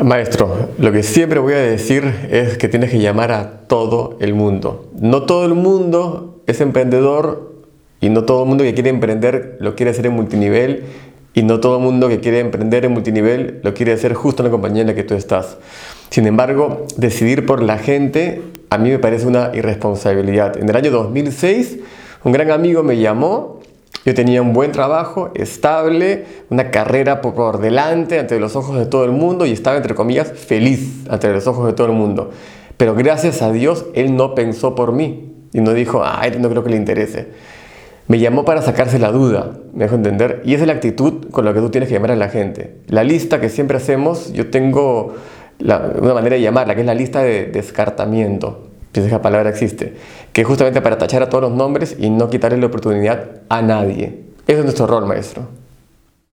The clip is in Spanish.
Maestro, lo que siempre voy a decir es que tienes que llamar a todo el mundo. No todo el mundo es emprendedor y no todo el mundo que quiere emprender lo quiere hacer en multinivel y no todo el mundo que quiere emprender en multinivel lo quiere hacer justo en la compañía en la que tú estás. Sin embargo, decidir por la gente a mí me parece una irresponsabilidad. En el año 2006, un gran amigo me llamó yo tenía un buen trabajo, estable, una carrera por delante ante los ojos de todo el mundo y estaba, entre comillas, feliz ante los ojos de todo el mundo. Pero gracias a Dios, Él no pensó por mí y no dijo, ay, no creo que le interese. Me llamó para sacarse la duda, me dejó entender. Y esa es la actitud con la que tú tienes que llamar a la gente. La lista que siempre hacemos, yo tengo una manera de llamarla, que es la lista de descartamiento si esa palabra existe, que es justamente para tachar a todos los nombres y no quitarle la oportunidad a nadie. Ese es nuestro rol, maestro.